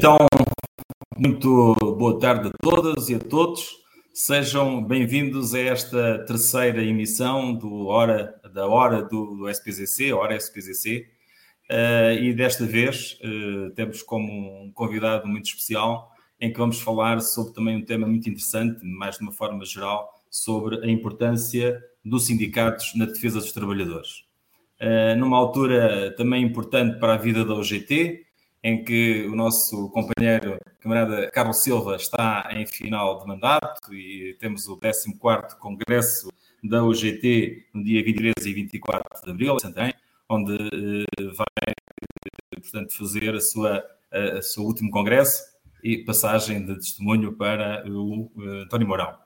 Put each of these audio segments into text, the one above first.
Então, muito boa tarde a todas e a todos. Sejam bem-vindos a esta terceira emissão do hora, da Hora do, do SPZC, Hora SPZC. Uh, e desta vez uh, temos como um convidado muito especial em que vamos falar sobre também um tema muito interessante, mais de uma forma geral, sobre a importância dos sindicatos na defesa dos trabalhadores. Uh, numa altura também importante para a vida da OGT, em que o nosso companheiro, camarada Carlos Silva, está em final de mandato e temos o 14º Congresso da OGT no dia 23 e 24 de abril, Santarém, onde uh, vai, portanto, fazer a sua, a, seu último congresso e passagem de testemunho para o uh, António Mourão.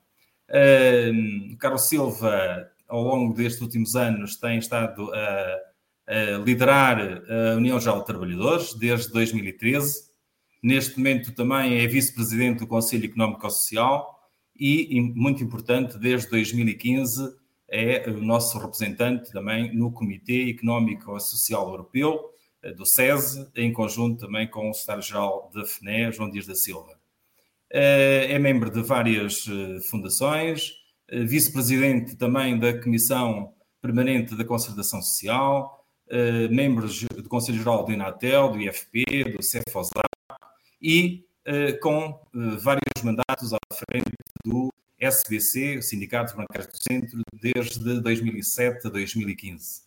Carlos Silva, ao longo destes últimos anos, tem estado a liderar a União Geral de Trabalhadores desde 2013. Neste momento também é vice-presidente do Conselho Económico e Social e, muito importante, desde 2015 é o nosso representante também no Comitê Económico e Social Europeu, eh, do SESE, em conjunto também com o secretário-geral da FNE, João Dias da Silva. Eh, é membro de várias eh, fundações, vice-presidente também da Comissão Permanente da Concertação Social, membro do Conselho Geral do Inatel, do IFP, do CEFOSAP e com vários mandatos à frente do SBC, Sindicato Bancário do Centro, desde 2007 a 2015.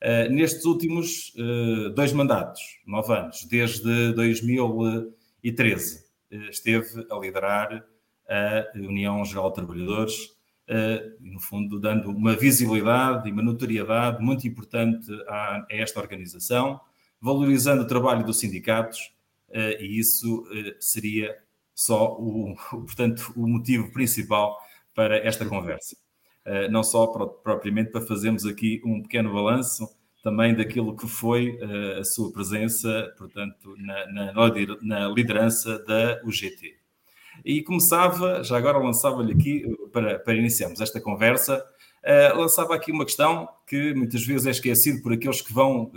Uh, nestes últimos uh, dois mandatos, nove anos, desde 2013, uh, esteve a liderar a União Geral de Trabalhadores, eh, no fundo, dando uma visibilidade e uma notoriedade muito importante a, a esta organização, valorizando o trabalho dos sindicatos, e isso seria só o, portanto, o motivo principal para esta conversa. Uh, não só propriamente para fazermos aqui um pequeno balanço também daquilo que foi a sua presença, portanto, na, na, na, liderança da UGT. E começava, já agora lançava-lhe aqui, para, para iniciarmos esta conversa, uh, lançava aqui uma questão que muitas vezes é esquecido por aqueles que vão,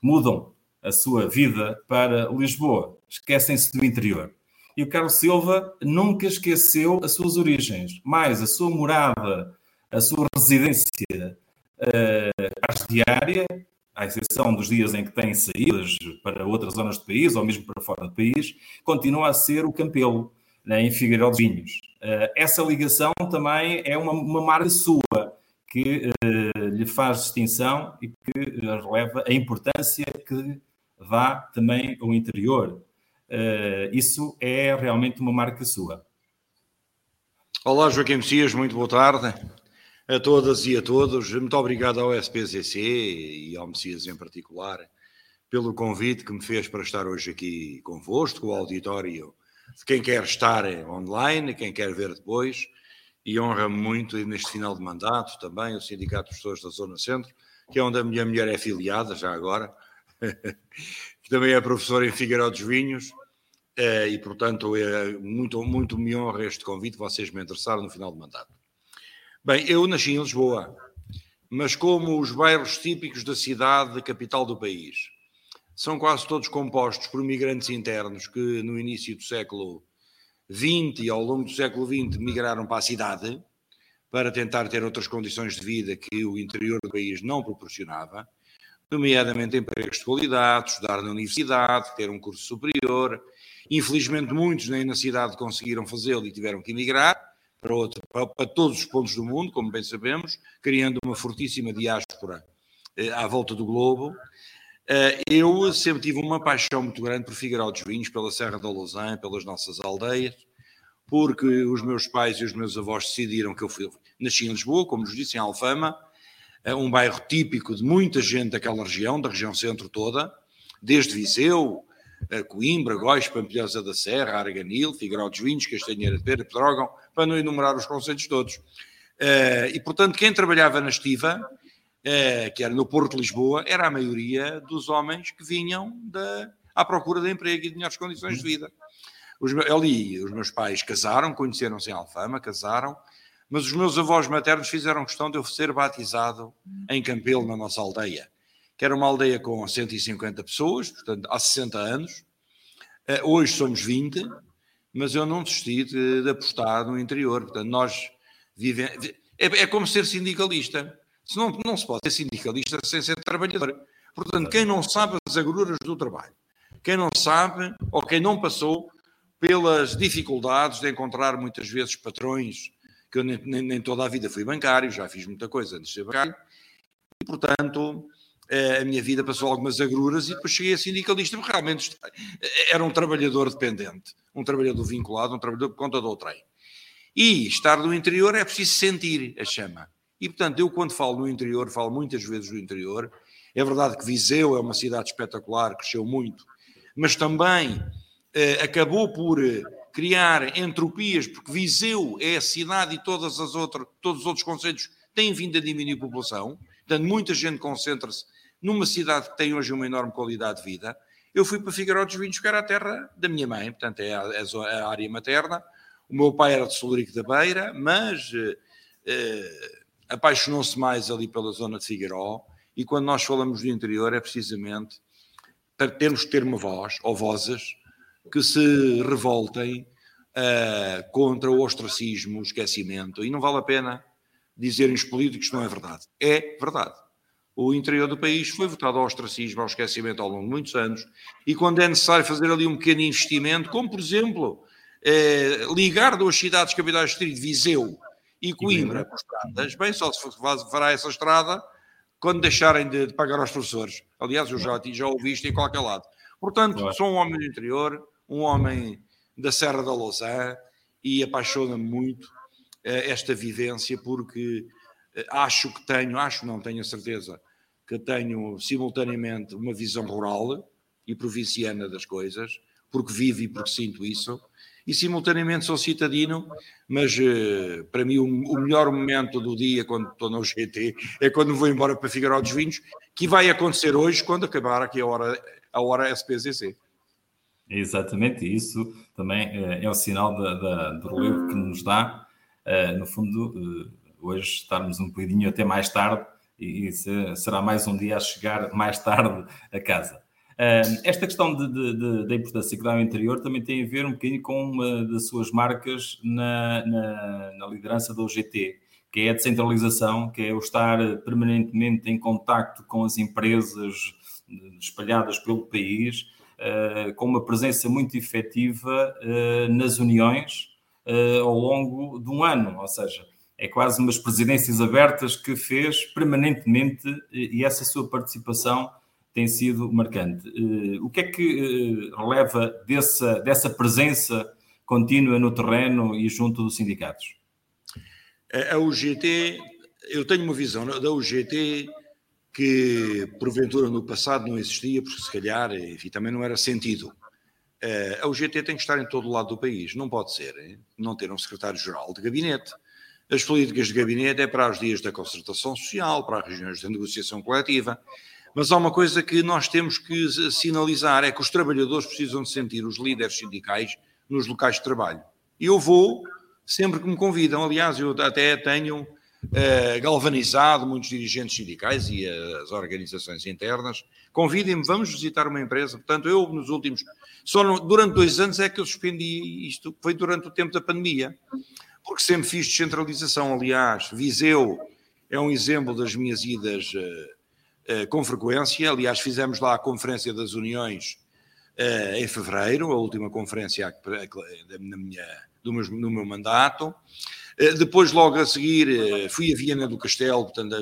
mudam a sua vida para Lisboa, esquecem-se do interior. E o Carlos Silva nunca esqueceu as suas origens, mais a sua morada, a sua residência uh, diária, à exceção dos dias em que tem saídas para outras zonas do país ou mesmo para fora do país, continua a ser o Campelo, em Figueiredo dos Vinhos. Uh, essa ligação também é uma, uma marca sua, que uh, lhe faz distinção e que releva a importância que dá também ao interior isso é realmente uma marca sua. Olá, Joaquim Messias, muito boa tarde a todas e a todos. Muito obrigado ao SPCC e ao Messias em particular pelo convite que me fez para estar hoje aqui convosco, o auditório de quem quer estar online, quem quer ver depois, e honra-me muito neste final de mandato também o Sindicato de Pessoas da Zona Centro, que é onde a minha mulher é filiada, já agora, que também é professora em Figueiró dos Vinhos, é, e, portanto, é muito, muito me honra este convite, vocês me interessaram no final do mandato. Bem, eu nasci em Lisboa, mas como os bairros típicos da cidade, capital do país, são quase todos compostos por migrantes internos que no início do século XX e ao longo do século XX migraram para a cidade para tentar ter outras condições de vida que o interior do país não proporcionava, nomeadamente empregos de qualidade, estudar na universidade, ter um curso superior, Infelizmente, muitos nem na cidade conseguiram fazê-lo e tiveram que emigrar para, outro, para, todos os pontos do mundo, como bem sabemos, criando uma fortíssima diáspora eh, à volta do globo. Eh, eu sempre tive uma paixão muito grande por Figueiró dos Vinhos, pela Serra da Lausanne, pelas nossas aldeias, porque os meus pais e os meus avós decidiram que eu fui, nasci em Lisboa, como nos disse, em Alfama, eh, um bairro típico de muita gente daquela região, da região centro toda, desde Viseu, Coimbra, Góis, Pampilhosa da Serra, Arganil, Figueiró dos Vinhos, Castanheira de Pera, Pedrógão, para não enumerar os conselhos todos. Eh, e, portanto, quem trabalhava na estiva, eh, que era no Porto de Lisboa, era a maioria dos homens que vinham da, à procura de emprego e de melhores condições de vida. Os, ali, os meus pais casaram, conheceram-se em Alfama, casaram, mas os meus avós maternos fizeram questão de eu ser batizado em Campelo, na nossa aldeia que era uma aldeia com 150 pessoas, portanto, há 60 anos, Hoje somos 20, mas eu não desisti de, de apostar no interior. Portanto, nós vivemos. É, é, como ser sindicalista. Se não, se pode ser sindicalista sem ser trabalhador. Portanto, quem não sabe as agruras do trabalho, quem não sabe ou quem não passou pelas dificuldades de encontrar muitas vezes patrões, que eu nem, nem, nem toda a vida fui bancário, já fiz muita coisa antes de ser bancário, e portanto eh, a minha vida passou algumas agruras e depois cheguei a sindicalista, porque realmente era um trabalhador dependente, um trabalhador vinculado, um trabalhador por conta do trem. E estar no interior é preciso sentir a chama. E portanto, eu quando falo no interior, falo muitas vezes do interior. É verdade que Viseu é uma cidade espetacular, cresceu muito, mas também eh, acabou por eh, criar entropias, porque Viseu é a cidade e todas as outras, todos os outros conselhos têm vindo a diminuir a população. Portanto, muita gente concentra-se numa cidade que tem hoje uma enorme qualidade de vida. Eu fui para Figueiredo dos Vinhos, que era a terra da minha mãe, portanto, é a, é a área materna. O meu pai era de Solurico da Beira, mas eh, eh, apaixonou-se mais ali pela zona de Figueiró. E quando nós falamos do interior, é precisamente para termos que ter uma voz, ou vozes, que se revoltem uh, contra o ostracismo, o esquecimento. E não vale a pena dizerem os políticos que não é verdade. É verdade. O interior do país foi votado ao ostracismo, ao esquecimento ao longo de muitos anos, e quando é necessário fazer ali um pequeno investimento, como por exemplo eh, ligar duas cidades capitais de distrito, Viseu e Coimbra, com estradas, bem, só se fará essa estrada quando deixarem de, de pagar aos professores. Aliás, eu já, já ouvi isto em qualquer lado. Portanto, sou um homem do interior, um homem da Serra da Lousã e apaixona-me muito eh, esta vivência porque eh, acho que tenho, acho não tenho a certeza, que tenho simultaneamente uma visão rural e provinciana das coisas, porque vivo e porque sinto isso, e simultaneamente sou citadino, mas uh, para mim o, o, melhor momento do dia quando estou no GT é quando vou embora para Figueiró dos Vinhos, que vai acontecer hoje quando acabar aqui a hora, a hora SPZC. Exatamente, isso também é, é o sinal da, da, do relevo que nos dá, uh, no fundo, uh, hoje estarmos um bocadinho até mais tarde e, e será mais um dia a chegar mais tarde a casa. Esta questão de, de, de, da importância que dá ao interior também tem a ver um bocadinho com uma das suas marcas na, na, na liderança do OGT, que é a descentralização, que é o estar permanentemente em contacto com as empresas espalhadas pelo país, uh, com uma presença muito efetiva uh, nas uniões uh, ao longo de um ano, ou seja, é quase umas presidências abertas que fez permanentemente e essa sua participação tem sido marcante. o que é que releva dessa, dessa presença contínua no terreno e junto dos sindicatos? A UGT, eu tenho uma visão da UGT que porventura no passado não existia, porque se calhar, enfim, também não era sentido. Eh, a UGT tem que estar em todo o lado do país, não pode ser não ter um secretário-geral de gabinete. As políticas de gabinete é para os dias da concertação social, para as regiões de negociação coletiva, mas há uma coisa que nós temos que sinalizar, é que os trabalhadores precisam de sentir os líderes sindicais nos locais de trabalho. Eu vou sempre que me convidam, aliás, eu até tenho uh, galvanizado muitos dirigentes sindicais e as organizações internas. Convidem-me, vamos visitar uma empresa. Portanto, eu nos últimos. Só no, durante dois anos é que eu suspendi isto, foi durante o tempo da pandemia, porque sempre fiz descentralização. Aliás, Viseu é um exemplo das minhas idas uh, com frequência. Aliás, fizemos lá a Conferência das Uniões em fevereiro, a última conferência da minha, do meu, meu mandato. Eh, depois, logo a seguir, eh, fui a Viana do Castelo, portanto,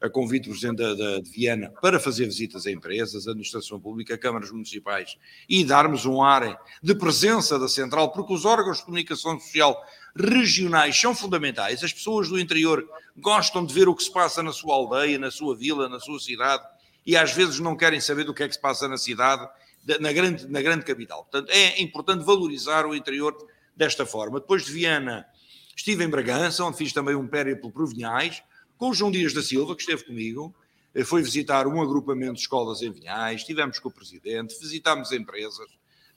a, a convite do Presidente da, da, de Viana para fazer visitas a empresas, a administração pública, a câmaras municipais e darmos um ar de presença da Central, porque os órgãos de comunicação social regionais são fundamentais. As pessoas do interior gostam de ver o que se passa na sua aldeia, na sua vila, na sua cidade e às vezes não querem saber do que é que se passa na cidade, na grande, na grande capital. Portanto, é importante valorizar o interior desta forma. Depois de Viana Estive em Bragança, onde fiz também um périplo por Vinhais, com o João Dias da Silva, que esteve comigo, eh, foi visitar um agrupamento de escolas em Vinhais, estivemos com o presidente, visitámos empresas,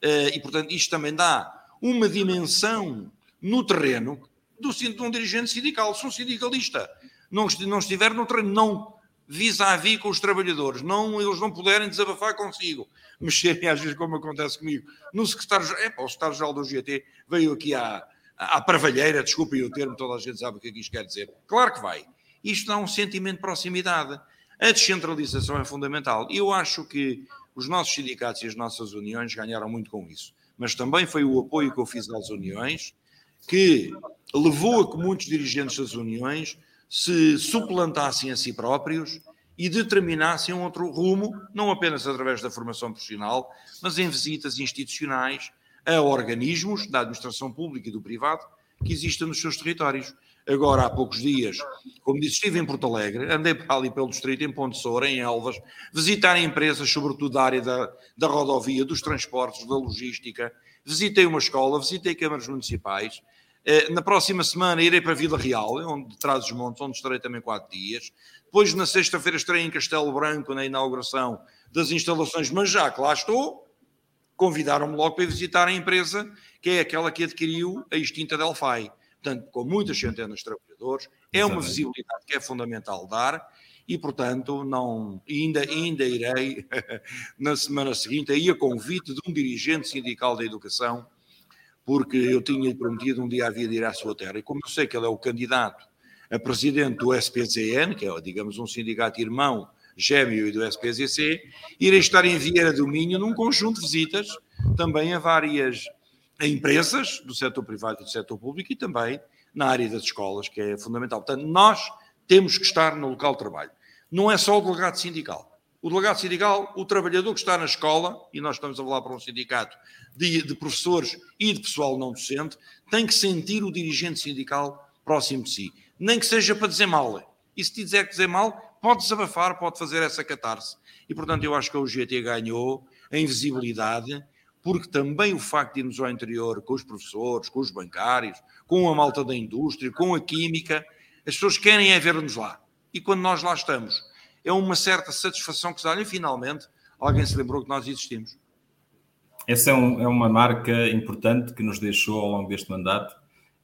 eh, e portanto isto também dá uma dimensão no terreno do, de um dirigente sindical. Se um sindicalista não, não estiver no terreno, não vis-à-vis com os trabalhadores, não, eles não puderem desabafar consigo, mexerem às vezes como acontece comigo, no secretário, é, o secretário-geral do GT veio aqui à, à parvalheira, desculpem o termo, toda a gente sabe o que é que isto quer dizer. Claro que vai. Isto dá um sentimento de proximidade. A descentralização é fundamental. Eu acho que os nossos sindicatos e as nossas uniões ganharam muito com isso. Mas também foi o apoio que eu fiz às uniões que levou a que muitos dirigentes das uniões se suplantassem a si próprios e determinassem um outro rumo, não apenas através da formação profissional, mas em visitas institucionais a organismos da administração pública e do privado que existem nos seus territórios. Agora, há poucos dias, como disse, estive em Porto Alegre, andei ali pelo distrito, em Ponte Soura, em Elvas, visitar empresas, sobretudo da área da, da rodovia, dos transportes, da logística, visitei uma escola, visitei câmaras municipais, eh, na próxima semana irei para Vila Real, onde traz os montes, onde estarei também quatro dias. Depois, na sexta-feira, estarei em Castelo Branco, na inauguração das instalações, mas já que lá estou, convidaram-me logo para visitar a empresa, que é aquela que adquiriu a extinta Delphi portanto, com muitas centenas de trabalhadores, é uma visibilidade que é fundamental dar e, portanto, não, ainda, ainda irei na semana seguinte, aí a convite de um dirigente sindical da educação, porque eu tinha prometido um dia havia de ir à sua terra, e como eu sei que ele é o candidato a presidente do SPZN, que é, digamos, um sindicato irmão gêmeo e do SPZC, irei estar em Vieira do Minho num conjunto de visitas, também a várias a empresas do setor privado e do setor público e também na área das escolas, que é fundamental. Portanto, nós temos que estar no local de trabalho. Não é só o delegado sindical. O delegado sindical, o trabalhador que está na escola, e nós estamos a falar para um sindicato de, de professores e de pessoal não docente, tem que sentir o dirigente sindical próximo de si. Nem que seja para dizer mal. E se dizer que dizer mal, pode desabafar, pode fazer essa catarse. E, portanto, eu acho que a UGT ganhou em visibilidade porque também o facto de irmos ao interior com os professores, com os bancários, com a malta da indústria, com a química, as pessoas querem é ver-nos lá. E quando nós lá estamos, é uma certa satisfação que se olha, finalmente, alguém se lembrou que nós existimos. Essa é, um, é uma marca importante que nos deixou ao longo deste mandato,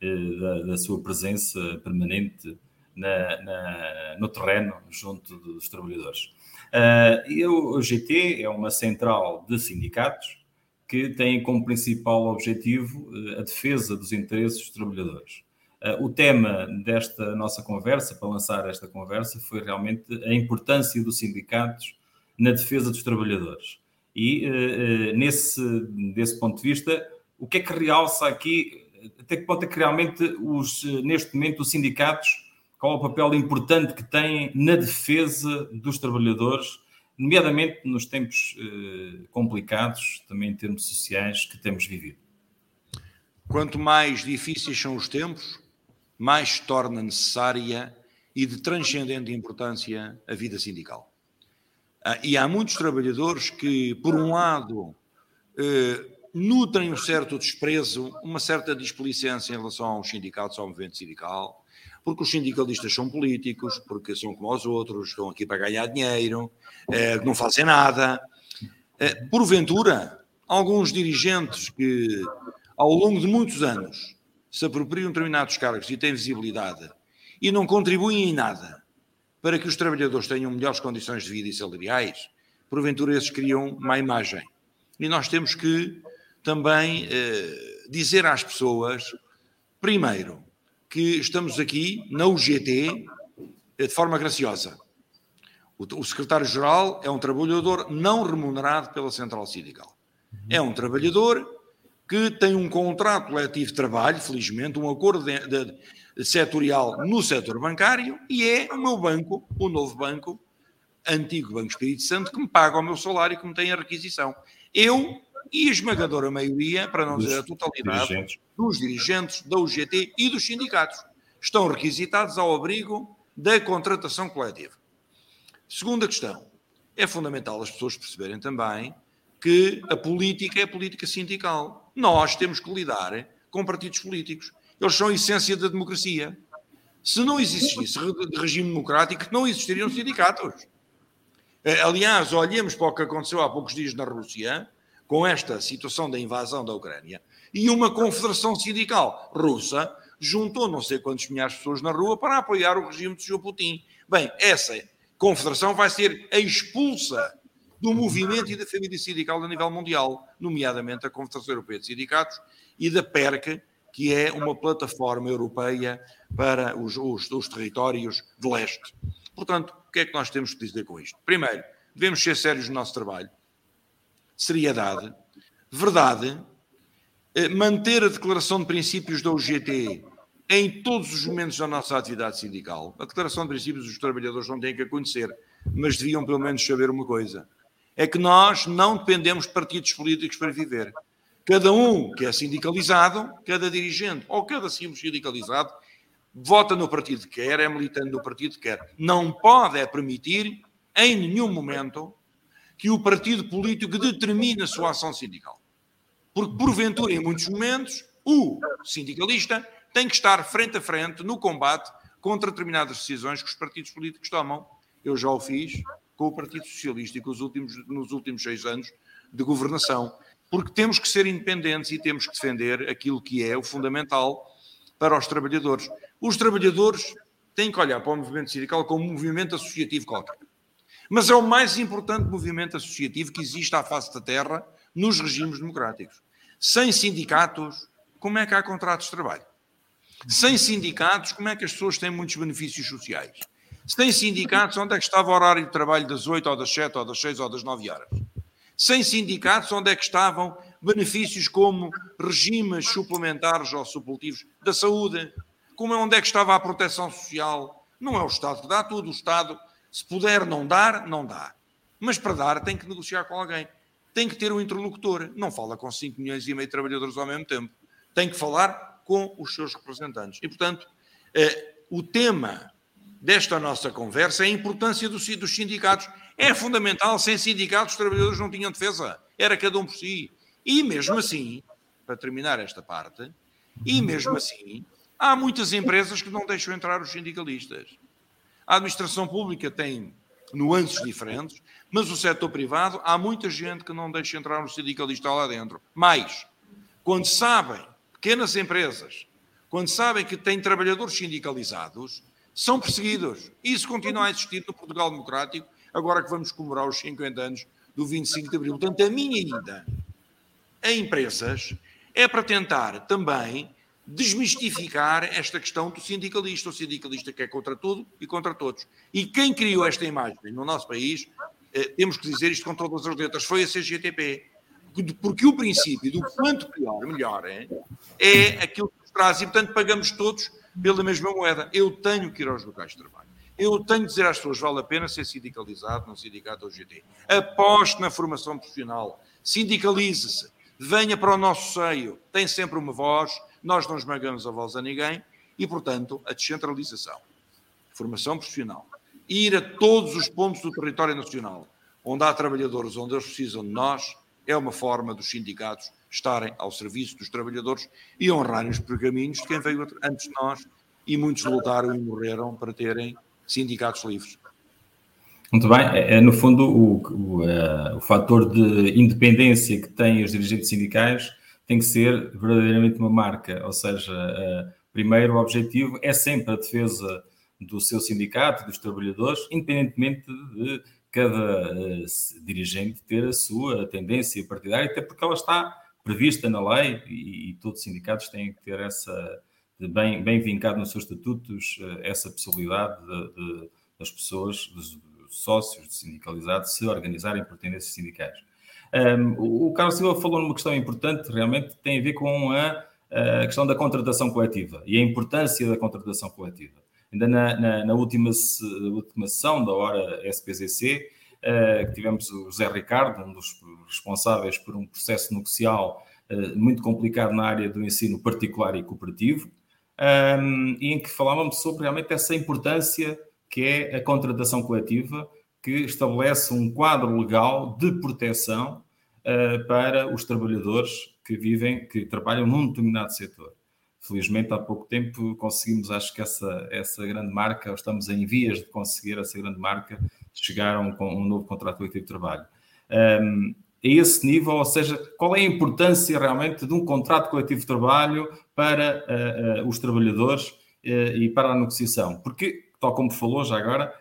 eh, da, da, sua presença permanente na, na, no terreno, junto dos trabalhadores. Uh, o GT é uma central de sindicatos, que têm como principal objetivo eh, a defesa dos interesses dos trabalhadores. Eh, o tema desta nossa conversa, para lançar esta conversa, foi realmente a importância dos sindicatos na defesa dos trabalhadores. E, eh, nesse desse ponto de vista, o que é que realça aqui, até que ponto é que realmente, os, neste momento, os sindicatos, qual é o papel importante que têm na defesa dos trabalhadores nomeadamente nos tempos eh, complicados, também em termos sociais, que temos vivido. Quanto mais difíceis são os tempos, mais se torna necessária e de transcendente importância a vida sindical. Ah, e há muitos trabalhadores que, por um lado, eh, nutrem um certo desprezo, uma certa displicência em relação aos sindicatos, ao movimento sindical, porque os sindicalistas são políticos, porque são como os outros, estão aqui para ganhar dinheiro, eh, não fazem nada. Eh, porventura, alguns dirigentes que, ao longo de muitos anos, se apropriam de determinados cargos e têm visibilidade e não contribuem em nada para que os trabalhadores tenham melhores condições de vida e salariais, porventura esses criam má imagem. E nós temos que também eh, dizer às pessoas, primeiro, que estamos aqui na UGT de forma graciosa. O, secretário-geral é um trabalhador não remunerado pela Central Sindical. É um trabalhador que tem um contrato coletivo de trabalho, felizmente, um acordo de, de, de setorial no setor bancário e é o meu banco, o novo banco, antigo Banco Espírito Santo, que me paga o meu salário e que me tem a requisição. Eu e a esmagadora maioria, para não dizer a totalidade, dirigentes. dos dirigentes da UGT e dos sindicatos. Estão requisitados ao abrigo da contratação coletiva. Segunda questão. É fundamental as pessoas perceberem também que a política é a política sindical. Nós temos que lidar com partidos políticos. Eles são a essência da democracia. Se não existisse regime democrático, não existiriam sindicatos. Eh, aliás, olhemos para o que aconteceu há poucos dias na Rússia, com esta situação da invasão da Ucrânia, e uma confederação sindical russa juntou não sei quantos milhares de pessoas na rua para apoiar o regime de Sr. Putin. Bem, essa confederação vai ser expulsa do movimento e da família sindical a nível mundial, nomeadamente a Confederação Europeia de Sindicatos e da PERC, que é uma plataforma europeia para os, os, os territórios de leste. Portanto, o que é que nós temos que dizer com isto? Primeiro, devemos ser sérios no nosso trabalho, seriedade, verdade, eh, manter a declaração de princípios da UGT em todos os momentos da nossa atividade sindical. A declaração de princípios dos trabalhadores não tem que acontecer, mas deviam pelo menos saber uma coisa: é que nós não dependemos de partidos políticos para viver. Cada um que é sindicalizado, cada dirigente ou cada simples sindicalizado, vota no partido que quer, é militante do partido que quer. Não pode é permitir, em nenhum momento, que o partido político determine a sua ação sindical. Porque, porventura, em muitos momentos, o sindicalista tem que estar frente a frente no combate contra determinadas decisões que os partidos políticos tomam. Eu já o fiz com o Partido Socialista e com os últimos, nos últimos seis anos de governação. Porque temos que ser independentes e temos que defender aquilo que é o fundamental para os trabalhadores. Os trabalhadores têm que olhar para o movimento sindical como um movimento associativo qualquer. Mas é o mais importante movimento associativo que existe à face da Terra nos regimes democráticos. Sem sindicatos, como é que há contratos de trabalho? Sem sindicatos, como é que as pessoas têm muitos benefícios sociais? Sem sindicatos, onde é que estava o horário de trabalho das 8 ou das 7 ou das 6 ou das 9 horas? Sem sindicatos, onde é que estavam benefícios como regimes suplementares ou supletivos da saúde? Como é onde é que estava a proteção social? Não é o Estado que dá tudo. O Estado, se puder não dar, não dá. Mas para dar, tem que negociar com alguém tem que ter um interlocutor. Não fala com 5 milhões e meio de trabalhadores ao mesmo tempo. Tem que falar com os seus representantes. E, portanto, eh, o tema desta nossa conversa é a importância dos, dos sindicatos. É fundamental. Sem sindicatos, os trabalhadores não tinham defesa. Era cada um por si. E mesmo assim, para terminar esta parte, e mesmo assim, há muitas empresas que não deixam entrar os sindicalistas. A administração pública tem nuances diferentes, mas o setor privado, há muita gente que não deixa entrar um sindicalista lá dentro. Mais, quando sabem, pequenas empresas, quando sabem que têm trabalhadores sindicalizados, são perseguidos. Isso continua a existir no Portugal Democrático, agora que vamos comemorar os 50 anos do 25 de Abril. Portanto, a minha ida a empresas é para tentar também desmistificar esta questão do sindicalista. O sindicalista que é contra tudo e contra todos. E quem criou esta imagem no nosso país eh, temos que dizer isto com todas as letras, foi a CGTP. Porque o princípio do quanto pior, melhor é, é aquilo que nos traz e, portanto, pagamos todos pela mesma moeda. Eu tenho que ir aos locais de trabalho. Eu tenho que dizer às pessoas: vale a pena ser sindicalizado num sindicato ou GT. Aposte na formação profissional, sindicalize-se, venha para o nosso seio, tem sempre uma voz, nós não esmagamos a voz a ninguém e, portanto, a descentralização, formação profissional, ir a todos os pontos do território nacional, onde há trabalhadores, onde eles precisam de nós, é uma forma dos sindicatos estarem ao serviço dos trabalhadores e honrarem os pergaminhos de quem veio antes de nós e muitos lutaram e morreram para terem sindicatos livres. Muito bem, é, é no fundo o, o, uh, o fator de independência que têm os dirigentes sindicais tem que ser verdadeiramente uma marca, ou seja, uh, primeiro o objetivo é sempre a defesa do seu sindicato, dos trabalhadores, independentemente de cada uh, dirigente ter a sua tendência partidária, até porque ela está prevista na lei e, e todos os sindicatos têm que ter essa, bem, bem vincado nos seus estatutos, uh, essa possibilidade de, de, das pessoas, dos sócios sindicalizados, se organizarem por tendências sindicais. Um, o Carlos Silva falou numa questão importante, realmente tem a ver com a, a questão da contratação coletiva e a importância da contratação coletiva. Ainda na, na, na última, última sessão da hora SPZC, uh, que tivemos o José Ricardo, um dos responsáveis por um processo negocial uh, muito complicado na área do ensino particular e cooperativo, um, em que falávamos sobre realmente essa importância que é a contratação coletiva, que estabelece um quadro legal de proteção uh, para os trabalhadores que vivem, que trabalham num determinado setor. Felizmente, há pouco tempo conseguimos, acho que essa, essa grande marca, estamos em vias de conseguir essa grande marca, chegaram com um novo contrato coletivo de trabalho. Um, a esse nível, ou seja, qual é a importância realmente de um contrato coletivo de trabalho para uh, uh, os trabalhadores uh, e para a negociação? Porque, tal como falou já agora,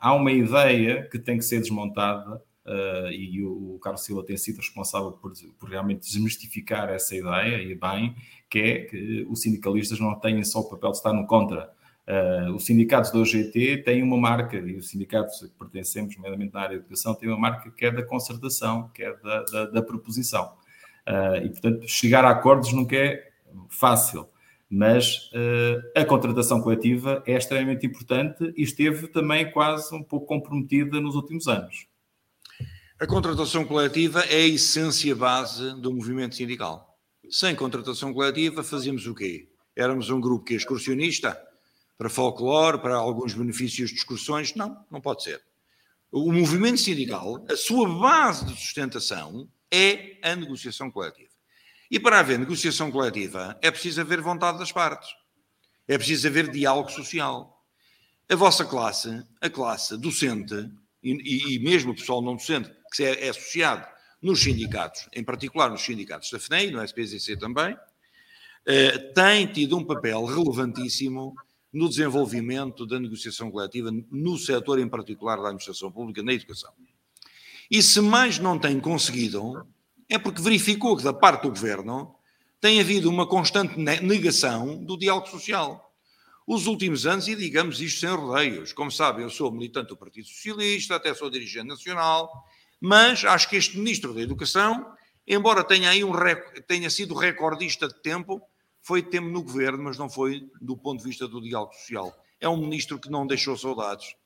há uma ideia que tem que ser desmontada Uh, e o, o Carlos Silva tem sido responsável por, por, realmente desmistificar essa ideia, e bem, que é que os sindicalistas não têm só o papel de estar no contra. Uh, os sindicatos da OGT têm uma marca, e os sindicatos que pertencemos, nomeadamente na área da educação, têm uma marca que é da concertação, que é da, da, da proposição. Uh, e, portanto, chegar a acordos nunca é fácil mas uh, a contratação coletiva é extremamente importante e esteve também quase um pouco comprometida nos últimos anos. A contratação coletiva é a essência base do movimento sindical. Sem contratação coletiva, fazíamos o quê? Éramos um grupo que é excursionista para folclore, para alguns benefícios de excursões? Não, não pode ser. O movimento sindical, a sua base de sustentação é a negociação coletiva. E para haver negociação coletiva é preciso haver vontade das partes. É preciso haver diálogo social. A vossa classe, a classe docente, e, e, mesmo o pessoal não docente, que é, é, associado nos sindicatos, em particular nos sindicatos da FNEI, no SPCC também, eh, tem tido um papel relevantíssimo no desenvolvimento da negociação coletiva no setor, em particular da administração pública, na educação. E se mais não tem conseguido, é porque verificou que da parte do governo tem havido uma constante negação do diálogo social os últimos anos, e digamos isto sem rodeios. Como sabem, eu sou militante do Partido Socialista, até sou dirigente nacional, mas acho que este Ministro da Educação, embora tenha, aí um, tenha sido recordista de tempo, foi tempo no governo, mas não foi do ponto de vista do diálogo social. É um ministro que não deixou saudades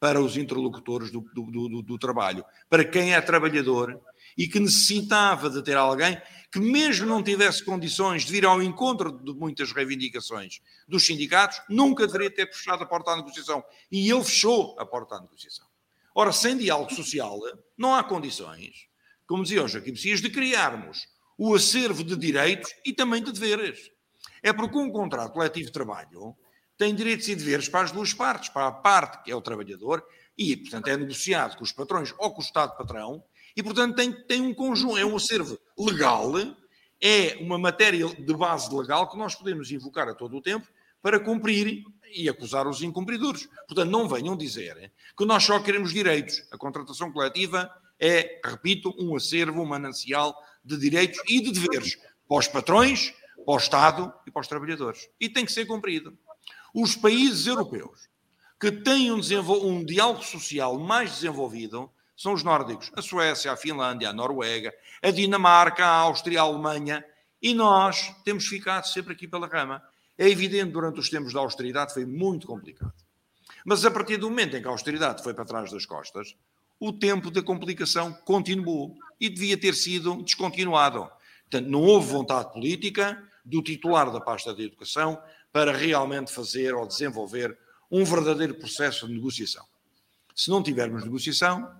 para os interlocutores do, do, do, do trabalho, para quem é trabalhador e que necessitava de ter alguém que, mesmo não tivesse condições de vir ao encontro de muitas reivindicações dos sindicatos, nunca deveria ter fechado a porta à negociação. E ele fechou a porta à negociação. Ora, sem diálogo social, não há condições, como dizia o Joaquim Messias, de criarmos o acervo de direitos e também de deveres. É porque um contrato coletivo de trabalho tem direitos e deveres para as duas partes, para a parte que é o trabalhador, e, portanto, é negociado com os patrões ou com o Estado-patrão, e, portanto, tem, tem um conjunto, é um acervo legal, é uma matéria de base legal que nós podemos invocar a todo o tempo para cumprir e acusar os incumpridores. Portanto, não venham dizer que nós só queremos direitos. A contratação coletiva é, repito, um acervo, manancial de direitos e de deveres para os patrões, para o Estado e para os trabalhadores. E tem que ser cumprido. Os países europeus que têm um, um diálogo social mais desenvolvido são os nórdicos, a Suécia, a Finlândia, a Noruega, a Dinamarca, a Áustria, a Alemanha, e nós temos ficado sempre aqui pela rama. É evidente, durante os tempos da austeridade foi muito complicado. Mas a partir do momento em que a austeridade foi para trás das costas, o tempo da complicação continuou e devia ter sido descontinuado. Portanto, não houve vontade política do titular da pasta de educação para realmente fazer ou desenvolver um verdadeiro processo de negociação. Se não tivermos negociação,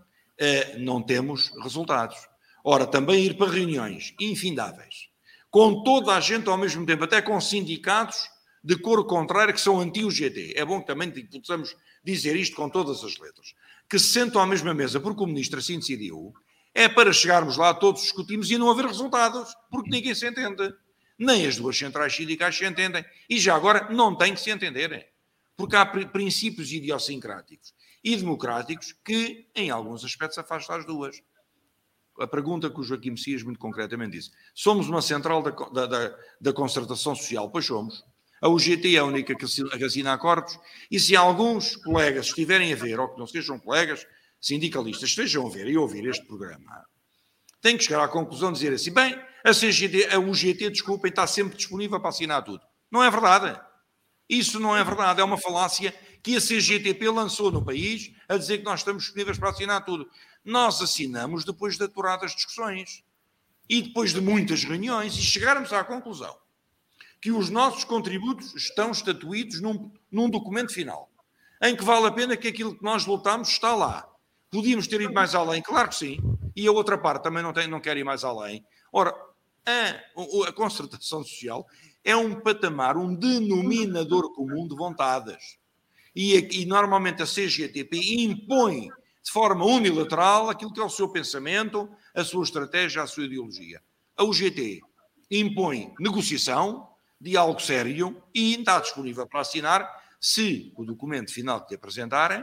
não temos resultados. Ora, também ir para reuniões infindáveis, com toda a gente ao mesmo tempo, até com sindicatos de cor contrária que são anti-UGT. É bom que também possamos dizer isto com todas as letras. Que se sentam à mesma mesa porque o ministro assim decidiu, é para chegarmos lá, todos discutimos e não haver resultados, porque ninguém se entende. Nem as duas centrais sindicais se entendem. E já agora não tem que se entenderem. Porque há princípios idiosincráticos e democráticos que, em alguns aspectos, afastam as duas. A pergunta que o Joaquim Messias muito concretamente disse: somos uma central da, da, da, da concertação social? Pois somos. A UGT é a única que assina acordos, e se alguns colegas estiverem a ver, ou que não sejam colegas sindicalistas, estejam a ver e ouvir este programa, têm que chegar à conclusão de dizer assim: bem, a, CGT, a UGT, desculpem, está sempre disponível para assinar tudo. Não é verdade. Isso não é verdade, é uma falácia que a CGTP lançou no país a dizer que nós estamos disponíveis para assinar tudo. Nós assinamos depois de aturadas discussões e depois de muitas reuniões e chegarmos à conclusão que os nossos contributos estão estatuídos num, num documento final, em que vale a pena que aquilo que nós lutamos está lá. Podíamos ter ido mais além, claro que sim, e a outra parte também não, tem, não quer ir mais além. Ora, a, a concertação social é um patamar, um denominador comum de vontades e, e normalmente a CGTP impõe de forma unilateral aquilo que é o seu pensamento, a sua estratégia, a sua ideologia. A UGT impõe negociação, diálogo sério e está disponível para assinar se o documento final que te apresentarem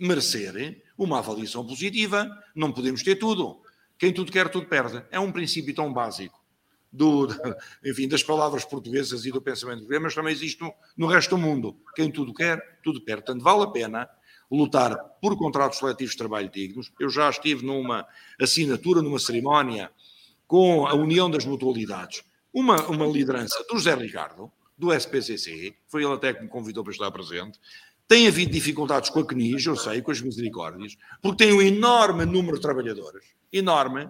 merecer uma avaliação positiva, não podemos ter tudo. Quem tudo quer, tudo perde. É um princípio tão básico do, enfim, das palavras portuguesas e do pensamento português, mas também existe no, no resto do mundo. Quem tudo quer, tudo perde. Portanto, vale a pena lutar por contratos coletivos de trabalho dignos. Eu já estive numa assinatura, numa cerimónia com a União das Mutualidades, uma, uma liderança do José Ricardo, do SPCC, foi ele até que me convidou para estar presente. Tem havido dificuldades com a CNIS, eu sei, com as misericórdias, porque tem um enorme número de trabalhadores, enorme,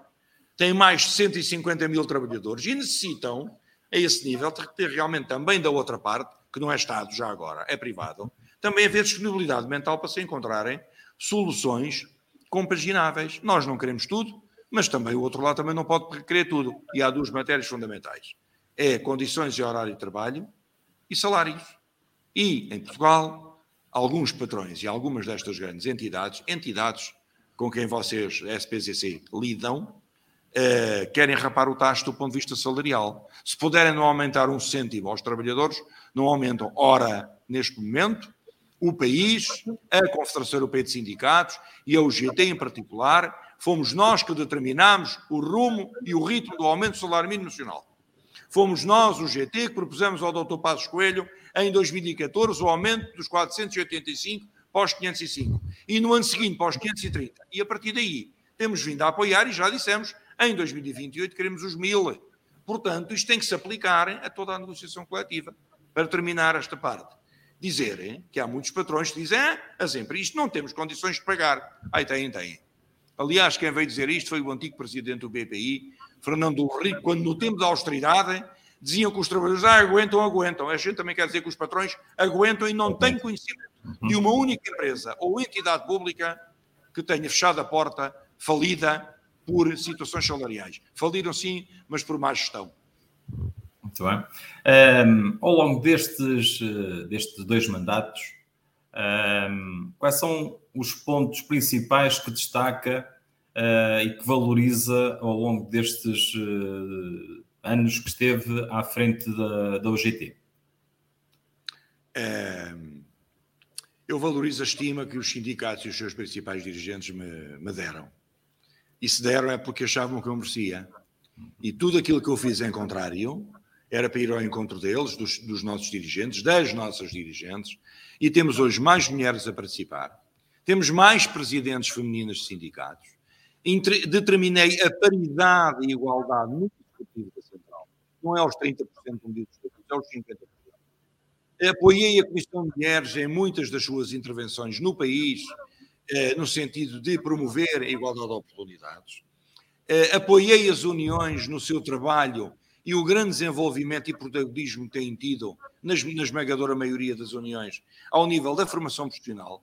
tem mais de 150 mil trabalhadores e necessitam, a esse nível, ter realmente também da outra parte, que não é Estado já agora, é privado, também haver disponibilidade mental para se encontrarem soluções compagináveis. Nós não queremos tudo, mas também o outro lado também não pode querer tudo. E há duas matérias fundamentais. É condições de horário de trabalho e salários. E, em Portugal, alguns patrões e algumas destas grandes entidades, entidades com quem vocês, SPCC, lidam, eh, querem rapar o tacho do ponto de vista salarial. Se puderem não aumentar um cêntimo aos trabalhadores, não aumentam. Ora, neste momento, o país, a Confederação Europeia de Sindicatos e a UGT em particular, fomos nós que determinámos o rumo e o ritmo do aumento do salário mínimo nacional. Fomos nós, o GT, que propusemos ao Dr. Passos Coelho, em 2014, o aumento dos 485 para os 505. E no ano seguinte para os 530. E a partir daí, temos vindo a apoiar e já dissemos em 2028 queremos os mil. Portanto, isto tem que se aplicar a toda a negociação coletiva. Para terminar esta parte, dizerem que há muitos patrões que dizem, ah, a sempre isto não temos condições de pagar. Aí tem, tem. Aliás, quem veio dizer isto foi o antigo presidente do BPI, Fernando Rico, quando no tempo da austeridade diziam que os trabalhadores ah, aguentam, aguentam. A gente também quer dizer que os patrões aguentam e não têm conhecimento de uma única empresa ou entidade pública que tenha fechado a porta, falida, por situações salariais. Faliram sim, mas por má gestão. Muito bem. Um, ao longo destes, eh, destes dois mandatos, um, quais são os pontos principais que destaca uh, e que valoriza ao longo destes uh, anos que esteve à frente da, da UGT? Um, eu valorizo a estima que os sindicatos e os seus principais dirigentes me, me deram e se deram é porque achavam que eu merecia. E tudo aquilo que eu fiz em contrário era para ir ao encontro deles, dos, dos nossos dirigentes, das nossas dirigentes, e temos hoje mais mulheres a participar, temos mais presidentes femininas de sindicatos, Entre, determinei a paridade e igualdade no Executivo da Central, não é aos 30% como diz o Estatuto, é aos 50%. Apoiei a Comissão de Mulheres em muitas das suas intervenções no país, no sentido de promover a igualdade de oportunidades. Eh, apoiei as uniões no seu trabalho e o grande desenvolvimento e protagonismo que têm tido na esmagadora maioria das uniões ao nível da formação profissional.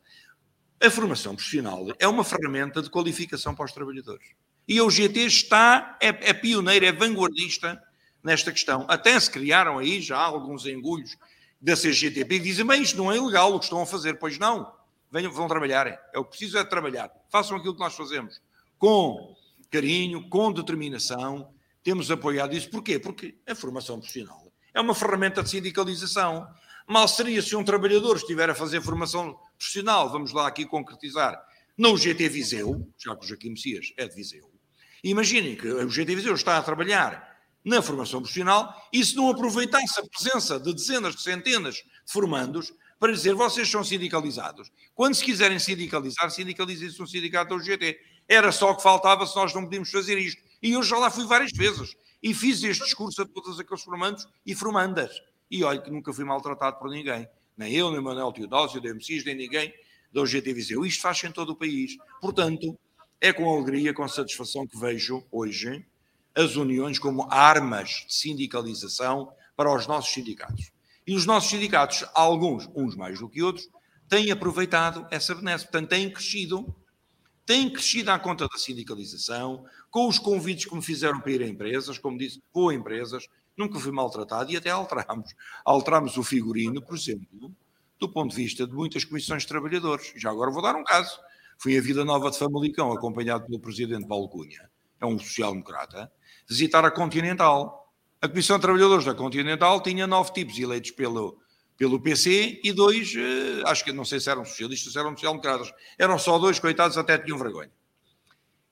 A formação profissional é uma ferramenta de qualificação para os trabalhadores. E a UGT está, é, é pioneira, é vanguardista nesta questão. Até se criaram aí já alguns engulhos da CGTP que dizem, bem, isto não é ilegal o que estão a fazer. Pois não venham, vão trabalhar. É o que preciso é trabalhar. Façam aquilo que nós fazemos com carinho, com determinação. Temos apoiado isso. Porquê? Porque a formação profissional é uma ferramenta de sindicalização. Mal seria se um trabalhador estiver a fazer formação profissional, vamos lá aqui concretizar, no GT Viseu, já que o Joaquim Messias é de Viseu. Imaginem que o GT Viseu está a trabalhar na formação profissional e se não aproveitasse a presença de dezenas de centenas de formandos para dizer vocês são sindicalizados. Quando se quiserem sindicalizar, sindicalizem-se um sindicato da UGT. Era só o que faltava se nós não podíamos fazer isto. E eu já lá fui várias vezes. E fiz este discurso a todos aqueles formandos e formandas. E olha que nunca fui maltratado por ninguém. Nem eu, nem Manuel Teodósio, nem o MCIS, nem ninguém da UGT Viseu. Isto faz em todo o país. Portanto, é com alegria, com satisfação que vejo hoje as uniões como armas de sindicalização para os nossos sindicatos. E os nossos sindicatos, alguns, uns mais do que outros, têm aproveitado essa benesse. Portanto, têm crescido, têm crescido à conta da sindicalização, com os convites que me fizeram para ir a empresas, como disse, a empresas, nunca fui maltratado e até alterámos. Alterámos o figurino, por exemplo, do ponto de vista de muitas comissões de trabalhadores. Já agora vou dar um caso. Fui a Vida Nova de Famalicão, acompanhado pelo presidente Paulo Cunha, é um social-democrata, visitar a Continental a Comissão de Trabalhadores da Continental tinha nove tipos eleitos pelo, pelo PC e dois, uh, acho que não sei se eram socialistas, se eram social-democratas, eram só dois, coitados, até tinham vergonha.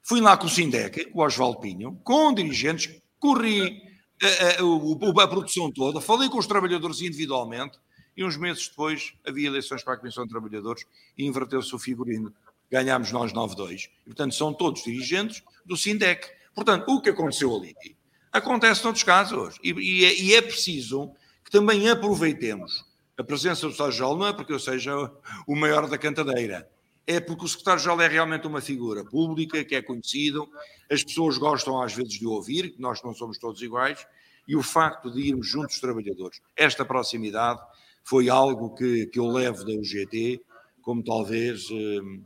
Fui lá com o Sindec, com o Osvaldo Pinho, com dirigentes, corri a, a, a, produção toda, falei com os trabalhadores individualmente e uns meses depois havia eleições para a Comissão de Trabalhadores e inverteu-se o figurino. Ganhámos nós 9-2. Portanto, são todos dirigentes do Sindec. Portanto, o que aconteceu ali acontece noutros casos. E, e, é, e é preciso que também aproveitemos a presença do Secretário-Geral, não é porque eu seja o maior da cantadeira, é porque o secretário-geral é realmente uma figura pública, que é conhecido, as pessoas gostam às vezes de ouvir, que nós não somos todos iguais, e o facto de irmos juntos trabalhadores, esta proximidade, foi algo que, que eu levo da UGT como talvez um,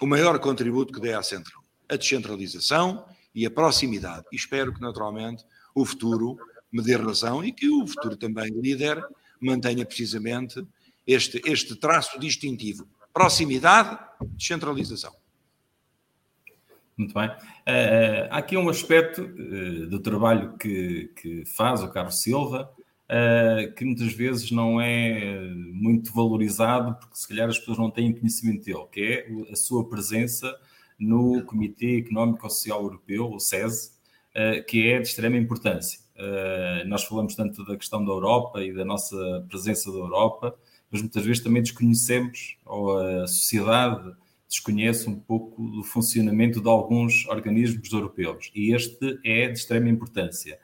o maior contributo que dê à central. A descentralização e a proximidade. E espero que, naturalmente, o futuro me dê razão e que o futuro também líder mantenha precisamente este, este traço distintivo proximidade, descentralização. Muito bem. Uh, há aqui um aspecto uh, do trabalho que, que, faz o Carlos Silva uh, que muitas vezes não é muito valorizado, porque se calhar as pessoas não têm conhecimento dele, que é a sua presença no Comitê Económico Social Europeu, o SES, que é de extrema importância. nós falamos tanto da questão da Europa e da nossa presença da Europa, mas muitas vezes também desconhecemos, ou a sociedade desconhece um pouco do funcionamento de alguns organismos europeus, e este é de extrema importância.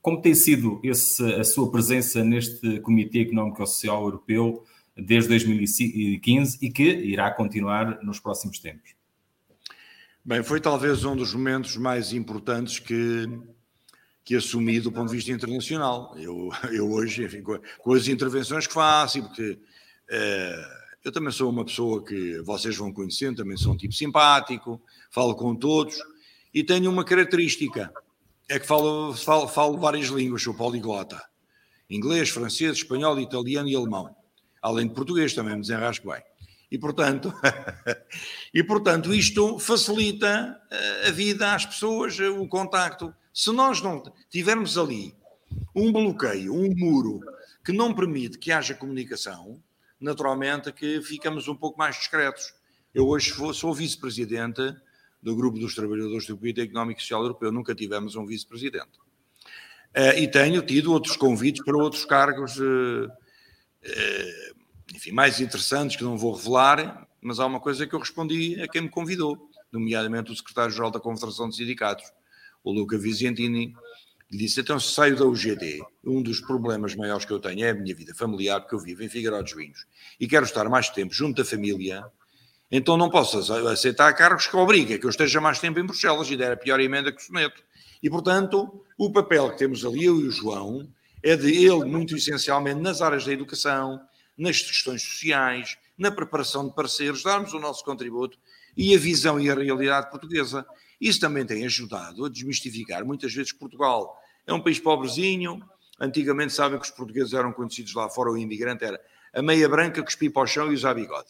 Como tem sido esse, a sua presença neste Comitê Económico Social Europeu desde 2015 e que irá continuar nos próximos tempos? Bem, foi talvez um dos momentos mais importantes que que assumi do ponto de vista internacional. Eu, eu hoje, enfim, com, com as intervenções que faço, porque uh, eu também sou uma pessoa que vocês vão conhecendo, também sou um tipo simpático, falo com todos e tenho uma característica, é que falo, falo, falo várias línguas, sou poliglota. Inglês, francês, espanhol, italiano e alemão. Além de português, também me desenrasco bem. E portanto, e portanto isto facilita eh, a vida às pessoas, o contacto. Se nós não tivermos ali um bloqueio, um muro que não permite que haja comunicação, naturalmente que ficamos um pouco mais discretos. Eu hoje sou vice-presidente do Grupo dos Trabalhadores do Comitê Económico e Social Europeu, nunca tivemos um vice-presidente. Uh, e tenho tido outros convites para outros cargos, enfim, mais interessantes que não vou revelar, mas há uma coisa que eu respondi a quem me convidou, nomeadamente o secretário-geral da Confederação de Sindicatos o Luca Vicentini, disse: então, se saio da UGT, um dos problemas maiores que eu tenho é a minha vida familiar, porque eu vivo em Figueiró dos Vinhos e quero estar mais tempo junto da família, então não posso aceitar cargos que obriguem que eu esteja mais tempo em Bruxelas e der a pior emenda que someto. E, portanto, o papel que temos ali, eu e o João, é de ele, muito essencialmente, nas áreas da educação, nas questões sociais, na preparação de parceiros, darmos o nosso contributo e a visão e a realidade portuguesa. Isso também tem ajudado a desmistificar. Muitas vezes Portugal é um país pobrezinho. Antigamente sabem que os portugueses eram conhecidos lá fora, o imigrante era a meia branca, cuspir para o chão e usar bigode.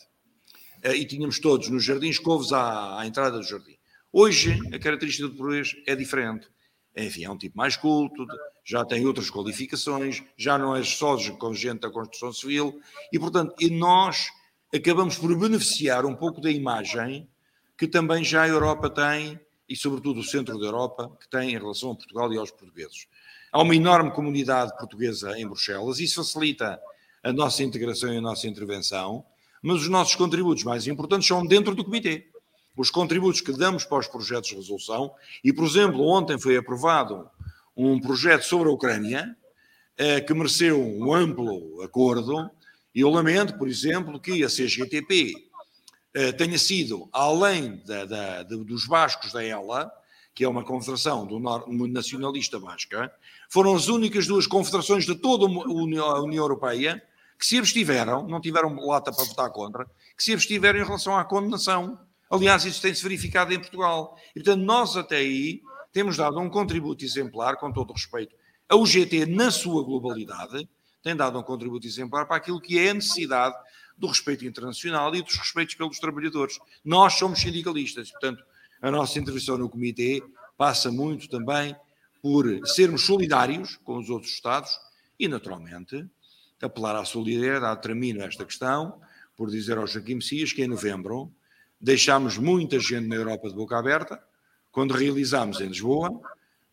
Eh, e tínhamos todos nos jardins couves à, à entrada do jardim. Hoje, a característica do português é diferente. Enfim, é um tipo mais culto, já tem outras qualificações, já não é só com gente da construção civil, e portanto, e nós acabamos por beneficiar um pouco da imagem que também já a Europa tem e, sobretudo, o centro da Europa, que tem em relação a Portugal e aos portugueses. Há uma enorme comunidade portuguesa em Bruxelas, isso facilita a nossa integração e a nossa intervenção, mas os nossos contributos mais importantes são dentro do Comitê. Os contributos que damos para os projetos de resolução, e, por exemplo, ontem foi aprovado um projeto sobre a Ucrânia, eh, que mereceu um amplo acordo, e eu lamento, por exemplo, que a CGTP eh, tenha sido, além da, da, dos bascos da ELA, que é uma confederação do nacionalista basca, foram as únicas duas confederações de toda a União Europeia que se abstiveram, não tiveram lata para votar contra, que se abstiveram em relação à condenação. Aliás, isso tem-se verificado em Portugal. E, portanto, nós até aí temos dado um contributo exemplar, com todo o respeito. A UGT, na sua globalidade, tem dado um contributo exemplar para aquilo que é a necessidade do respeito internacional e dos respeitos pelos trabalhadores. Nós somos sindicalistas, portanto, a nossa intervenção no comitê passa muito também por sermos solidários com os outros Estados e, naturalmente, apelar à solidariedade, termino esta questão por dizer ao Joaquim Messias que em novembro deixámos muita gente na Europa de boca aberta, quando realizámos em Lisboa,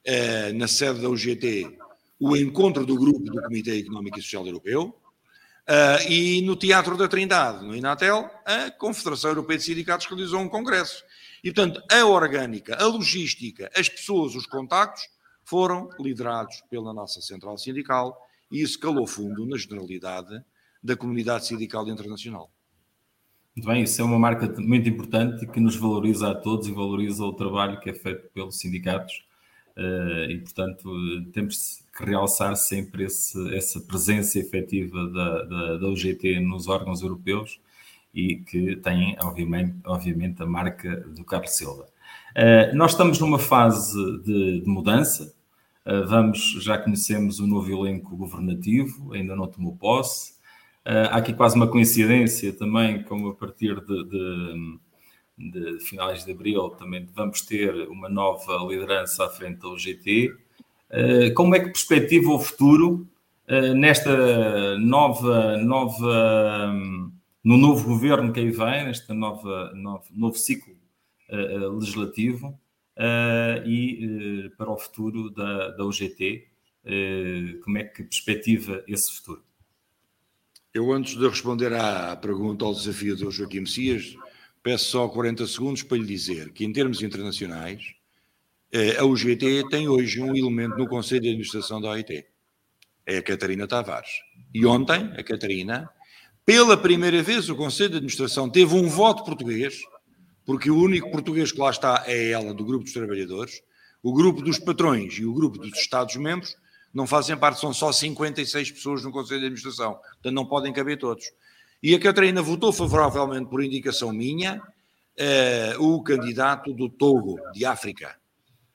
eh, na sede da UGT, o encontro do grupo do Comitê Económico e Social Europeu, eh, e no Teatro da Trindade, no Inatel, a Confederação Europeia de Sindicatos realizou um congresso. E, portanto, a orgânica, a logística, as pessoas, os contactos, foram liderados pela nossa central sindical e isso calou fundo na generalidade da comunidade sindical internacional. Muito bem, isso é uma marca muito importante que nos valoriza a todos e valoriza o trabalho que é feito pelos sindicatos. Eh, e, portanto, temos que realçar sempre esse, essa presença efetiva da, da, da UGT nos órgãos europeus e que tem, obviamente, obviamente a marca do Carlos Silva. Eh, nós estamos numa fase de, de mudança, eh, vamos, já conhecemos o novo elenco governativo, ainda não tomou posse, Uh, há aqui quase uma coincidência também, como a partir de, de, de, finais de abril também vamos ter uma nova liderança à frente da UGT. Uh, como é que perspectiva o futuro uh, nesta nova, nova no novo governo que aí vem, neste nova, novo, novo ciclo legislativo e para o futuro da, da UGT? como é que perspectiva esse futuro? Eu, antes de responder à pergunta, ao desafio do Joaquim Messias, peço só 40 segundos para lhe dizer que, em termos internacionais, eh, a UGT tem hoje um elemento no Conselho de Administração da OIT. É a Catarina Tavares. E ontem, a Catarina, pela primeira vez, o Conselho de Administração teve um voto português, porque o único português que lá está é ela, do Grupo dos Trabalhadores, o grupo dos patrões e o grupo dos Estados-membros não fazem parte, são só 56 pessoas no Conselho de Administração, portanto não podem caber todos. E a Catarina votou favoravelmente, por indicação minha, uh, o candidato do Togo, de África.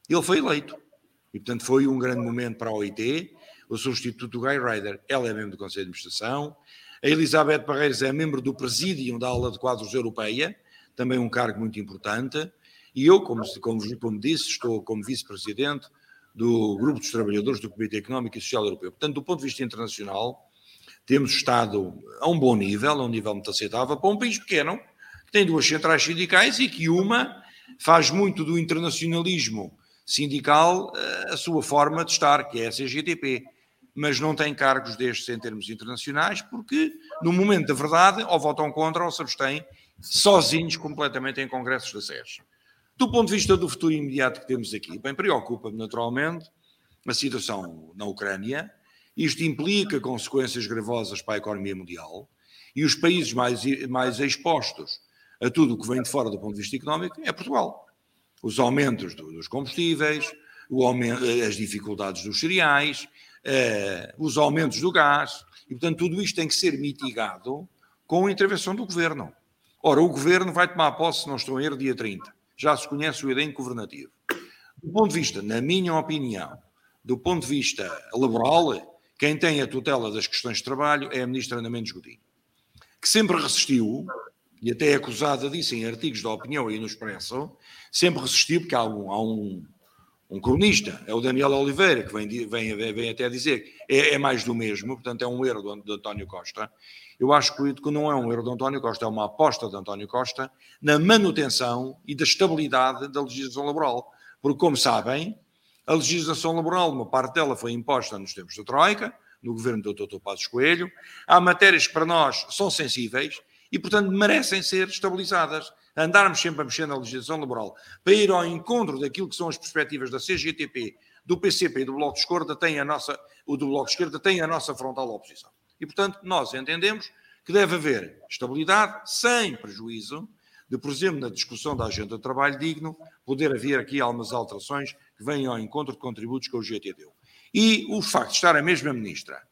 Ele foi eleito. E, portanto, foi um grande momento para a OIT. O substituto do Guy Ryder, ela é membro do Conselho de Administração. A Elizabeth Barreiros é membro do Presídio da Aula de Quadros Europeia, também um cargo muito importante. E eu, como, como, como disse, estou como vice-presidente do Grupo dos Trabalhadores do Comitê Económico e Social Europeu. Portanto, do ponto de vista internacional, temos estado a um bom nível, a um nível muito aceitável, para um país pequeno, que tem duas centrais sindicais e que uma faz muito do internacionalismo sindical eh, a sua forma de estar, que é a CGTP. Mas não tem cargos destes em termos internacionais, porque no momento da verdade, ou votam contra ou se abstêm sozinhos completamente em congressos da SES. Do ponto de vista do futuro imediato que temos aqui, bem, preocupa-me naturalmente a situação na Ucrânia. Isto implica consequências gravosas para a economia mundial e os países mais, mais expostos a tudo o que vem de fora do ponto de vista económico é Portugal. Os aumentos do, dos combustíveis, aumento, as dificuldades dos cereais, eh, os aumentos do gás, e portanto tudo isto tem que ser mitigado com a intervenção do governo. Ora, o governo vai tomar posse, se não estou em erro, dia 30 já se conhece o elenco governativo. Do ponto de vista, na minha opinião, do ponto de vista laboral, quem tem a tutela das questões de trabalho é a ministra Ana Mendes Godinho, que sempre resistiu, e até é acusada disso em artigos da opinião e no Expresso, sempre resistiu, porque há um, há um, um cronista, é o Daniel Oliveira, que vem, vem, vem até dizer que é, é, mais do mesmo, portanto é um erro do António Costa, eu acho que não é um erro de António Costa, é uma aposta de António Costa na manutenção e da estabilidade da legislação laboral. Porque, como sabem, a legislação laboral, uma parte dela foi imposta nos tempos da Troika, no governo do Dr. Passos Coelho. Há matérias que para nós são sensíveis e, portanto, merecem ser estabilizadas. Andarmos sempre a mexer na legislação laboral para ir ao encontro daquilo que são as perspectivas da CGTP, do PCP e do Bloco de Esquerda, tem a nossa, o do Bloco de Esquerda tem a nossa frontal oposição. E, portanto, nós entendemos que deve haver estabilidade sem prejuízo de, por exemplo, na discussão da agenda de trabalho digno, poder haver aqui algumas alterações que venham ao encontro de contributos que o GT deu. E o facto de estar a mesma ministra,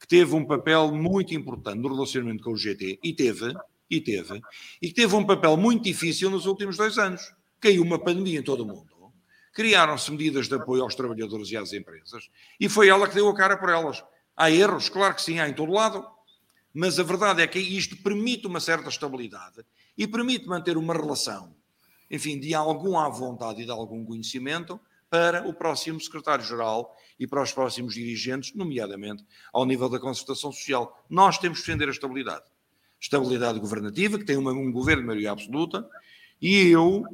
que teve um papel muito importante no relacionamento com o GT, e teve, e teve, e teve um papel muito difícil nos últimos dois anos. Caiu uma pandemia em todo o mundo. Criaram-se medidas de apoio aos trabalhadores e às empresas, e foi ela que deu a cara por elas. Há erros, claro que sim, há em todo lado, mas a verdade é que isto permite uma certa estabilidade e permite manter uma relação, enfim, de algum à vontade e de algum conhecimento para o próximo secretário-geral e para os próximos dirigentes, nomeadamente ao nível da concertação social. Nós temos que defender a estabilidade. Estabilidade governativa, que tem uma, um governo de maioria absoluta, e eu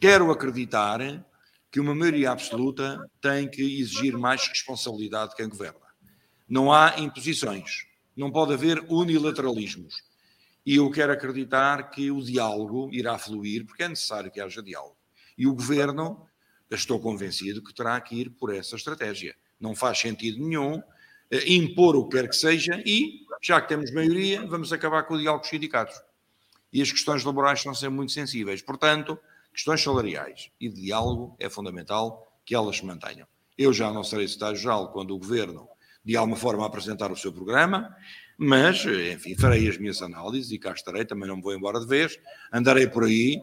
quero acreditar que uma maioria absoluta tem que exigir mais responsabilidade de quem governa. Não há imposições, não pode haver unilateralismos. E eu quero acreditar que o diálogo irá fluir, porque é necessário que haja diálogo. E o governo, estou convencido que terá que ir por essa estratégia. Não faz sentido nenhum eh, impor o que quer que seja e, já que temos maioria, vamos acabar com o diálogo com os sindicatos. E as questões laborais são sempre muito sensíveis. Portanto, questões salariais e de diálogo é fundamental que elas se mantenham. Eu já não serei secretário-geral quando o governo, de alguma forma, apresentar o seu programa mas, enfim, farei as minhas análises e cá estarei, também não me vou embora de vez, andarei por aí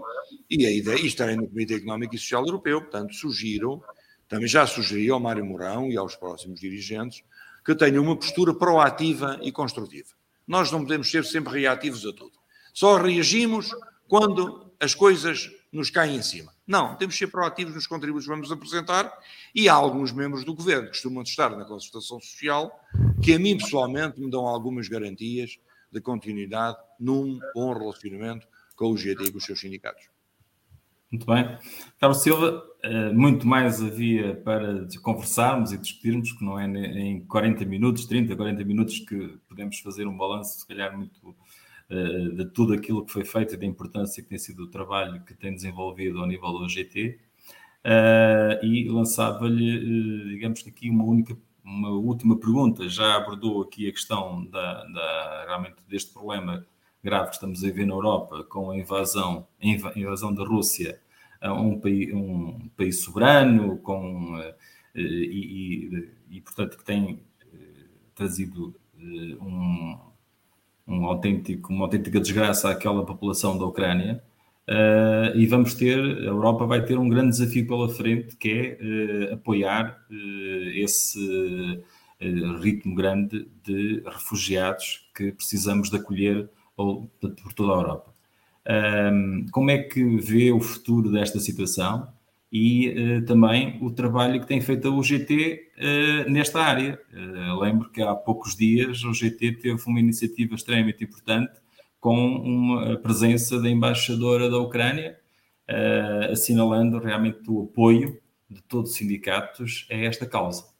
e e estarei no Comitê Económico e Social Europeu, portanto, sugiro, também já sugeri ao Mário Mourão e aos próximos dirigentes, que tenham uma postura proativa e construtiva. Nós não podemos ser sempre reativos a tudo. Só reagimos quando as coisas nos caem em cima. Não, temos que ser proativos nos contributos que vamos apresentar e há alguns membros do governo que costumam estar na concertação social que a mim pessoalmente me dão algumas garantias de continuidade num bom relacionamento com o GT e com os seus sindicatos. Muito bem. Carlos Silva, eh, muito mais havia para conversarmos e discutirmos, que não é em 40 minutos, 30, 40 minutos que podemos fazer um balanço, se calhar, muito eh, de tudo aquilo que foi feito e da importância que tem sido o trabalho que tem desenvolvido ao nível do GT. Eh, e lançava-lhe, digamos que aqui uma única uma última pergunta. Já abordou aqui a questão da, da, realmente deste problema grave que estamos a ver na Europa com a invasão, a invasão da Rússia a um país, um país soberano com, eh, e, e, e, portanto, que tem eh, trazido eh, um, um autêntico, uma autêntica desgraça àquela população da Ucrânia. Uh, e vamos ter, a Europa vai ter um grande desafio pela frente, que é uh, apoiar uh, esse ritmo grande de refugiados que precisamos de acolher por toda a Europa. como é que vê o futuro desta situação e também o trabalho que tem feito a UGT nesta área? lembro que há poucos dias a UGT teve uma iniciativa extremamente importante com uma presença da embaixadora da Ucrânia, assinalando realmente o apoio de todos os sindicatos a esta causa.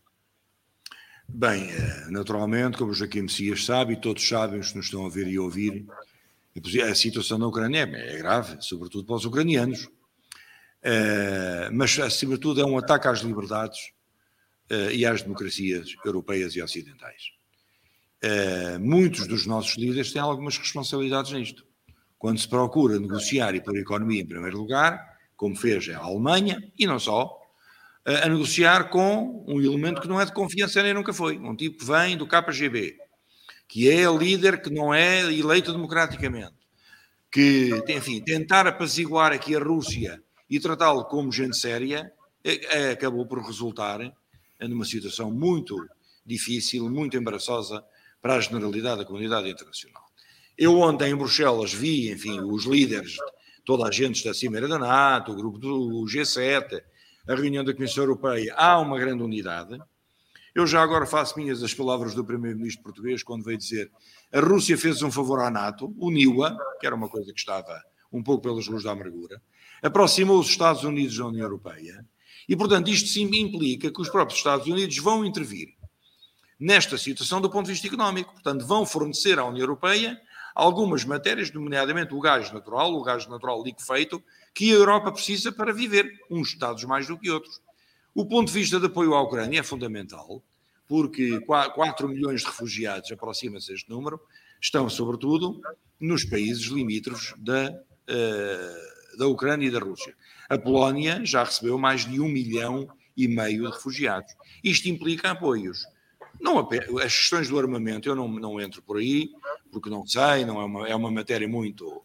Bem, eh, naturalmente, como o Joaquim Messias sabe, e todos sabem, os que nos estão a ver e a ouvir, a situação na Ucrânia é grave, sobretudo para os ucranianos. Uh, mas, sobretudo, é um ataque às liberdades uh, e às democracias europeias e ocidentais. Muitos dos nossos líderes têm algumas responsabilidades nisto. Quando se procura negociar e pôr a economia em primeiro lugar, como fez a Alemanha, e não só, a negociar com um elemento que não é de confiança nem nunca foi, um tipo que vem do KGB, que é líder que não é eleito democraticamente, que, enfim, tentar apaziguar aqui a Rússia e tratá-lo como gente séria, eh, acabou por resultar numa situação muito difícil, muito embaraçosa para a generalidade da comunidade internacional. Eu ontem em Bruxelas vi, enfim, os líderes, toda a gente da Cimeira da NATO, o grupo do G7, a reunião da Comissão Europeia, há uma grande unidade. Eu já agora faço minhas as palavras do primeiro-ministro português quando veio dizer a Rússia fez um favor à NATO, uniu-a, que era uma coisa que estava um pouco pelas luzes da amargura, aproximou os Estados Unidos da União Europeia e, portanto, isto sim implica que os próprios Estados Unidos vão intervir nesta situação do ponto de vista económico. Portanto, vão fornecer à União Europeia algumas matérias, nomeadamente o gás natural, o gás natural liquefeito, que a Europa precisa para viver, uns Estados mais do que outros. O ponto de vista de apoio à Ucrânia é fundamental, porque 4 milhões de refugiados, aproxima-se este número, estão sobretudo nos países limítrofes da, uh, da Ucrânia e da Rússia. A Polónia já recebeu mais de um milhão e meio de refugiados. Isto implica apoios não, as questões do armamento eu não, não entro por aí, porque não sei, não é uma, é uma matéria muito,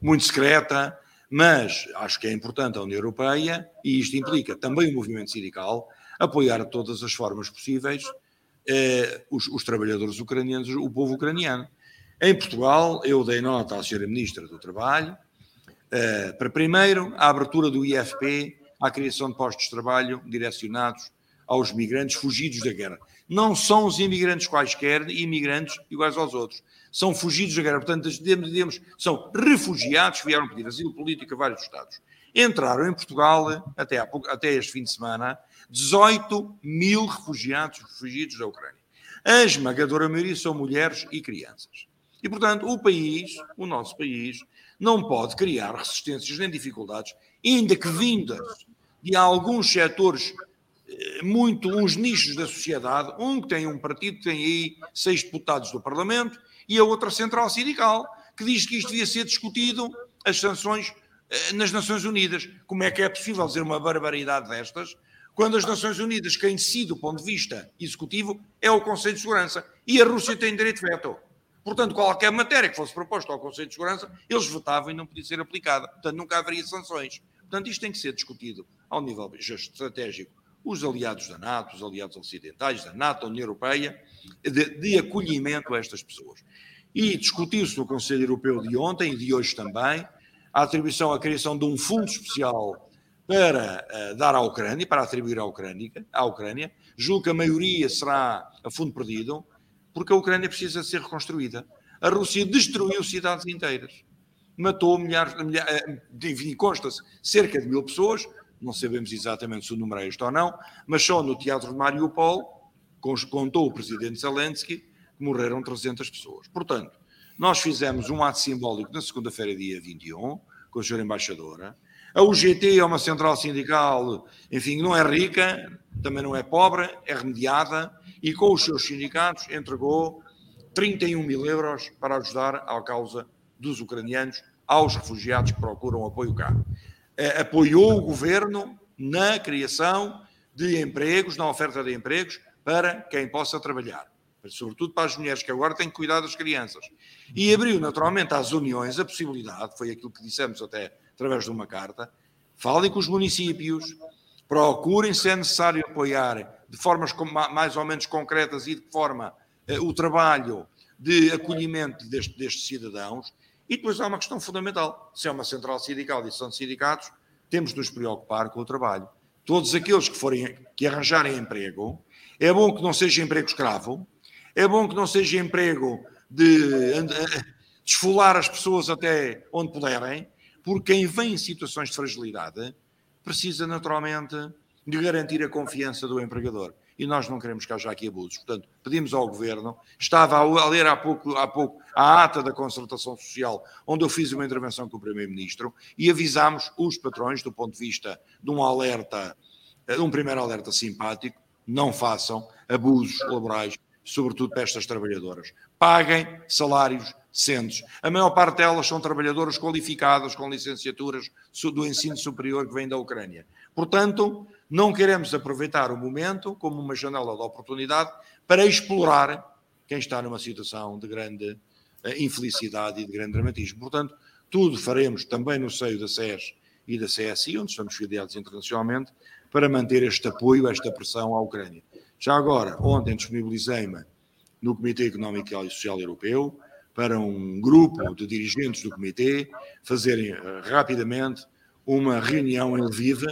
muito secreta, mas acho que é importante a União Europeia, e isto implica também o movimento sindical, apoiar de todas as formas possíveis eh, os, os, trabalhadores ucranianos, o povo ucraniano. Em Portugal, eu dei nota à Sra. Ministra do Trabalho, eh, para primeiro, a abertura do IFP à criação de postos de trabalho direcionados aos migrantes fugidos da guerra. Não são os imigrantes quaisquer imigrantes iguais aos outros. São fugidos da guerra. Portanto, dizemos, são refugiados vieram pedir asilo político a vários Estados. Entraram em Portugal, até, pouco, até este fim de semana, 18 mil refugiados fugidos da Ucrânia. A esmagadora maioria são mulheres e crianças. E, portanto, o país, o nosso país, não pode criar resistências nem dificuldades, ainda que vindas de alguns setores eh, muito uns nichos da sociedade, um que tem um partido que tem aí seis deputados do Parlamento e a outra central sindical que diz que isto devia ser discutido as sanções eh, nas Nações Unidas. Como é que é possível dizer uma barbaridade destas quando as Nações Unidas, quem decide do ponto de vista executivo, é o Conselho de Segurança e a Rússia tem direito de veto. Portanto, qualquer matéria que fosse proposta ao Conselho de Segurança, eles votavam e não podia ser aplicada. Portanto, nunca haveria sanções. Portanto, isto tem que ser discutido ao nível estratégico. Os aliados da NATO, os aliados ocidentais, da NATO, da União Europeia, de, de acolhimento a estas pessoas. E discutiu-se no Conselho Europeu de ontem e de hoje também a atribuição, a criação de um fundo especial para uh, dar à Ucrânia, para atribuir à Ucrânia, à Ucrânia. Julgo que a maioria será a fundo perdido porque a Ucrânia precisa ser reconstruída. A Rússia destruiu cidades inteiras, matou milhares, milhares eh, consta-se cerca de mil pessoas, não sabemos exatamente se o número é este ou não, mas só no teatro de Mariupol, contou o presidente Zelensky, que morreram 300 pessoas. Portanto, nós fizemos um ato simbólico na segunda-feira, dia 21, com a senhora embaixadora. A UGT é uma central sindical, enfim, não é rica, também não é pobre, é remediada, e com os seus sindicatos entregou 31 mil euros para ajudar à causa dos ucranianos, aos refugiados que procuram apoio cá. Eh, apoiou o governo na criação de empregos, na oferta de empregos para quem possa trabalhar, sobretudo para as mulheres que agora têm que cuidar das crianças. E abriu naturalmente às uniões a possibilidade, foi aquilo que dissemos até através de uma carta, falem com os municípios, procurem, se é necessário, apoiar de formas mais ou menos concretas e de forma uh, o trabalho de acolhimento destes, destes cidadãos. E depois há uma questão fundamental: se é uma central sindical e são sindicatos, temos de nos preocupar com o trabalho. Todos aqueles que forem que arranjarem emprego, é bom que não seja emprego escravo, é bom que não seja emprego de, de, de esfolar as pessoas até onde puderem, porque quem vem em situações de fragilidade precisa naturalmente de garantir a confiança do empregador. E nós não queremos que haja aqui abusos. Portanto, pedimos ao Governo, estava a ler há pouco, há pouco a ata da concertação social, onde eu fiz uma intervenção com o Primeiro-Ministro, e avisámos os patrões, do ponto de vista de um alerta, de um primeiro alerta simpático, não façam abusos laborais, sobretudo para estas trabalhadoras. Paguem salários decentes. A maior parte delas são trabalhadoras qualificadas, com licenciaturas do ensino superior que vem da Ucrânia. Portanto, não queremos aproveitar o momento como uma janela de oportunidade para explorar quem está numa situação de grande eh, infelicidade e de grande dramatismo. Portanto, tudo faremos também no seio da SES e da CSI, onde estamos filiados internacionalmente, para manter este apoio, esta pressão à Ucrânia. Já agora, ontem disponibilizei-me no Comitê Económico e Social Europeu para um grupo de dirigentes do Comitê fazerem eh, rapidamente uma reunião em Lviv,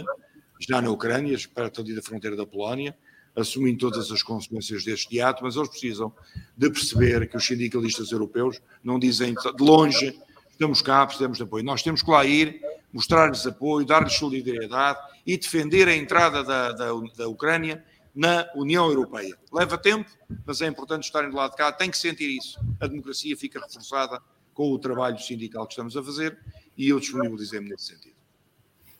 já na Ucrânia, perto ali da fronteira da Polónia, assumindo todas as consequências deste ato, mas eles precisam de perceber que os sindicalistas europeus não dizem de longe, estamos cá, precisamos de apoio. Nós temos que lá ir, mostrar-lhes apoio, dar-lhes solidariedade e defender a entrada da, da, da Ucrânia na União Europeia. Leva tempo, mas é importante estarem do lado de cá, tem que sentir isso. A democracia fica reforçada com o trabalho sindical que estamos a fazer e eu disponibilizei-me nesse sentido.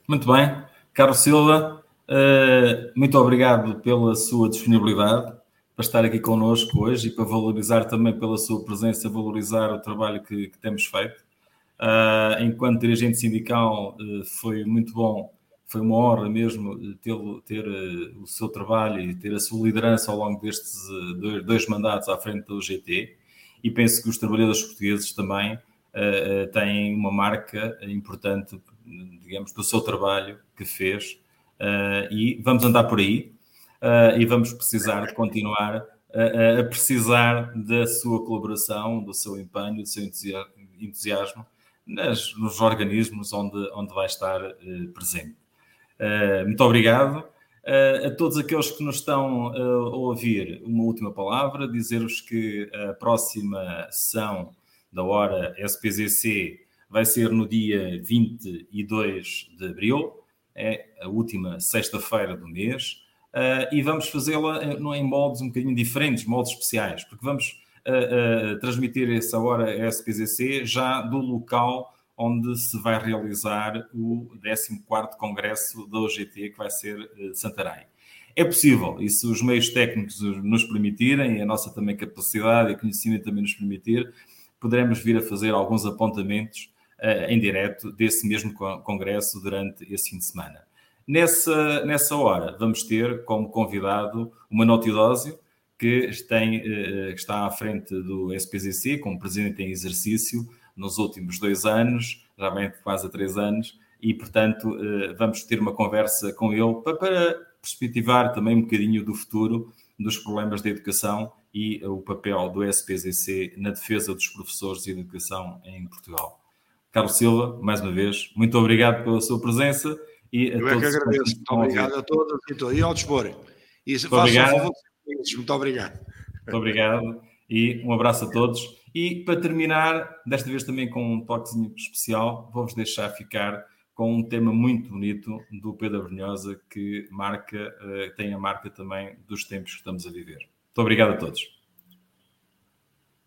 Muito bem. Carlos Silva, eh, muito obrigado pela sua disponibilidade para estar aqui connosco hoje e para valorizar também pela sua presença, valorizar o trabalho que, que temos feito. Eh, enquanto dirigente sindical, eh, foi muito bom, foi uma honra mesmo ter, ter o seu trabalho e ter a sua liderança ao longo destes dois, dois mandatos à frente do GT. E penso que os trabalhadores portugueses também têm uma marca importante digamos, do seu trabalho que fez uh, e vamos andar por aí uh, e vamos precisar de continuar a, a, precisar da sua colaboração, do seu empenho, do seu entusiasmo nas, nos organismos onde, onde vai estar uh, presente. muito obrigado. a todos aqueles que nos estão a ouvir, uma última palavra, dizer-vos que a próxima sessão da hora SPZC vai ser no dia 22 de abril, é a última sexta-feira do mês, e vamos fazê-la em moldes um bocadinho diferentes, moldes especiais, porque vamos transmitir essa hora SPZC já do local onde se vai realizar o 14º Congresso da OGT, que vai ser uh, Santarém. É possível, e se os meios técnicos nos permitirem, e a nossa também capacidade e conhecimento também nos permitir, poderemos vir a fazer alguns apontamentos uh, em direto desse mesmo congresso durante esse fim de semana. Nessa, nessa hora, vamos ter como convidado uma Notidósio, que, tem, uh, está à frente do SPZC, como presidente em exercício, nos últimos dois anos, já vem quase há três anos, e portanto eh, vamos ter uma conversa com ele para perspectivar também um bocadinho do futuro dos problemas da educação e o papel do SPZC na defesa dos professores de educação em Portugal. Carlos Silva, mais uma vez, muito obrigado pela sua presença e a Eu todos. É que agradeço. Muito obrigado a todos e, ao dispor. E muito obrigado. Muito obrigado. Muito obrigado e um abraço a todos. E para terminar, desta vez também com um toquezinho especial, vou-vos deixar ficar com um tema muito bonito do Pedro Brunhosa que marca, eh, tem a marca também dos tempos que estamos a viver. Muito obrigado a todos.